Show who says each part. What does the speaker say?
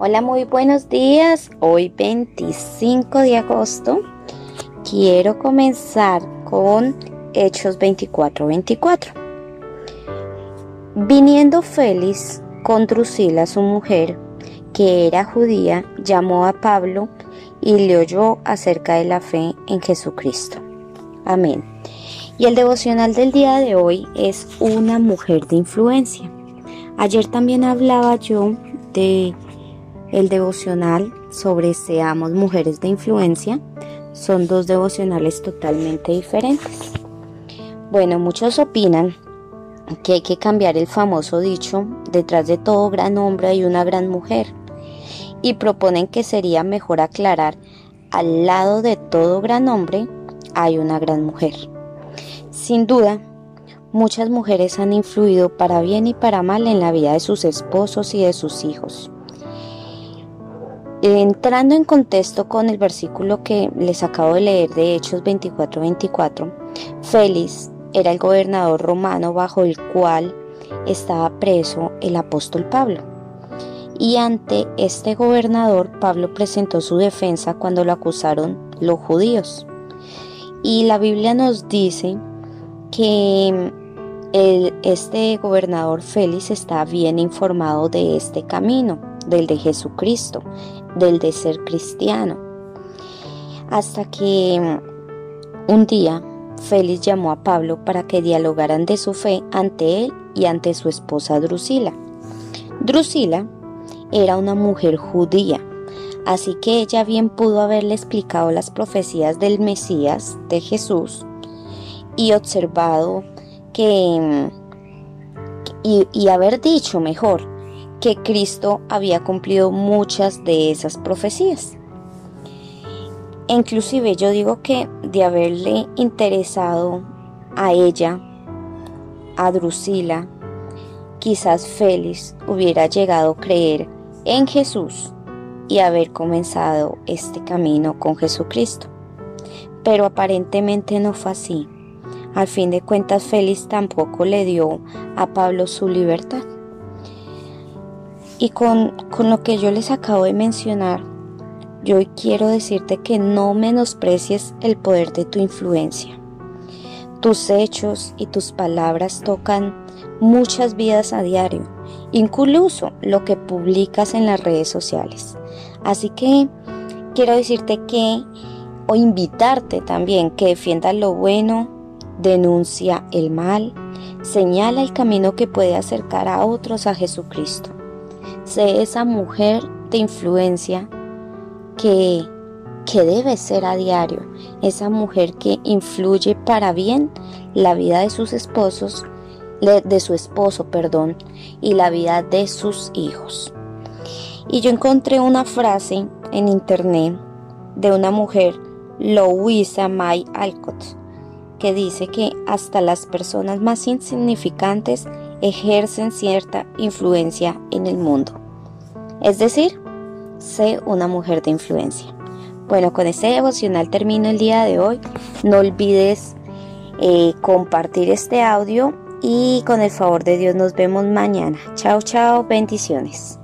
Speaker 1: Hola, muy buenos días. Hoy 25 de agosto quiero comenzar con Hechos 24:24. Viniendo Félix con Drusila, su mujer, que era judía, llamó a Pablo y le oyó acerca de la fe en Jesucristo. Amén. Y el devocional del día de hoy es una mujer de influencia. Ayer también hablaba yo de el devocional sobre Seamos Mujeres de Influencia son dos devocionales totalmente diferentes. Bueno, muchos opinan que hay que cambiar el famoso dicho, detrás de todo gran hombre hay una gran mujer, y proponen que sería mejor aclarar, al lado de todo gran hombre hay una gran mujer. Sin duda, muchas mujeres han influido para bien y para mal en la vida de sus esposos y de sus hijos. Entrando en contexto con el versículo que les acabo de leer de Hechos 24-24, Félix era el gobernador romano bajo el cual estaba preso el apóstol Pablo. Y ante este gobernador Pablo presentó su defensa cuando lo acusaron los judíos. Y la Biblia nos dice que este gobernador Félix está bien informado de este camino, del de Jesucristo, del de ser cristiano. Hasta que mm, un día Félix llamó a Pablo para que dialogaran de su fe ante él y ante su esposa Drusila. Drusila era una mujer judía, así que ella bien pudo haberle explicado las profecías del Mesías, de Jesús, y observado que... Mm, y, y haber dicho mejor que Cristo había cumplido muchas de esas profecías. Inclusive yo digo que de haberle interesado a ella, a Drusila, quizás Félix hubiera llegado a creer en Jesús y haber comenzado este camino con Jesucristo. Pero aparentemente no fue así. Al fin de cuentas, Félix tampoco le dio a Pablo su libertad. Y con, lo que yo les acabo de mencionar, yo quiero decirte que no menosprecies el poder de tu influencia. Tus hechos y tus palabras tocan muchas vidas a diario, incluso lo que publicas en las redes sociales. Así que quiero decirte que, o invitarte también, que defiendas lo bueno, denuncia el mal, señala el camino que puede acercar a otros a Jesucristo. Sé esa mujer de influencia que, que debe ser a diario, esa mujer que influye para bien la vida de sus esposos, de su esposo, perdón, y la vida de sus hijos. Y yo encontré una frase en internet de una mujer, Louisa May Alcott, que dice que hasta las personas más insignificantes ejercen cierta influencia en el mundo. Es decir, sé una mujer de influencia. Bueno, con este devocional termino el día de hoy. No olvides eh, compartir este audio y con el favor de Dios nos vemos mañana. Chao, chao, bendiciones.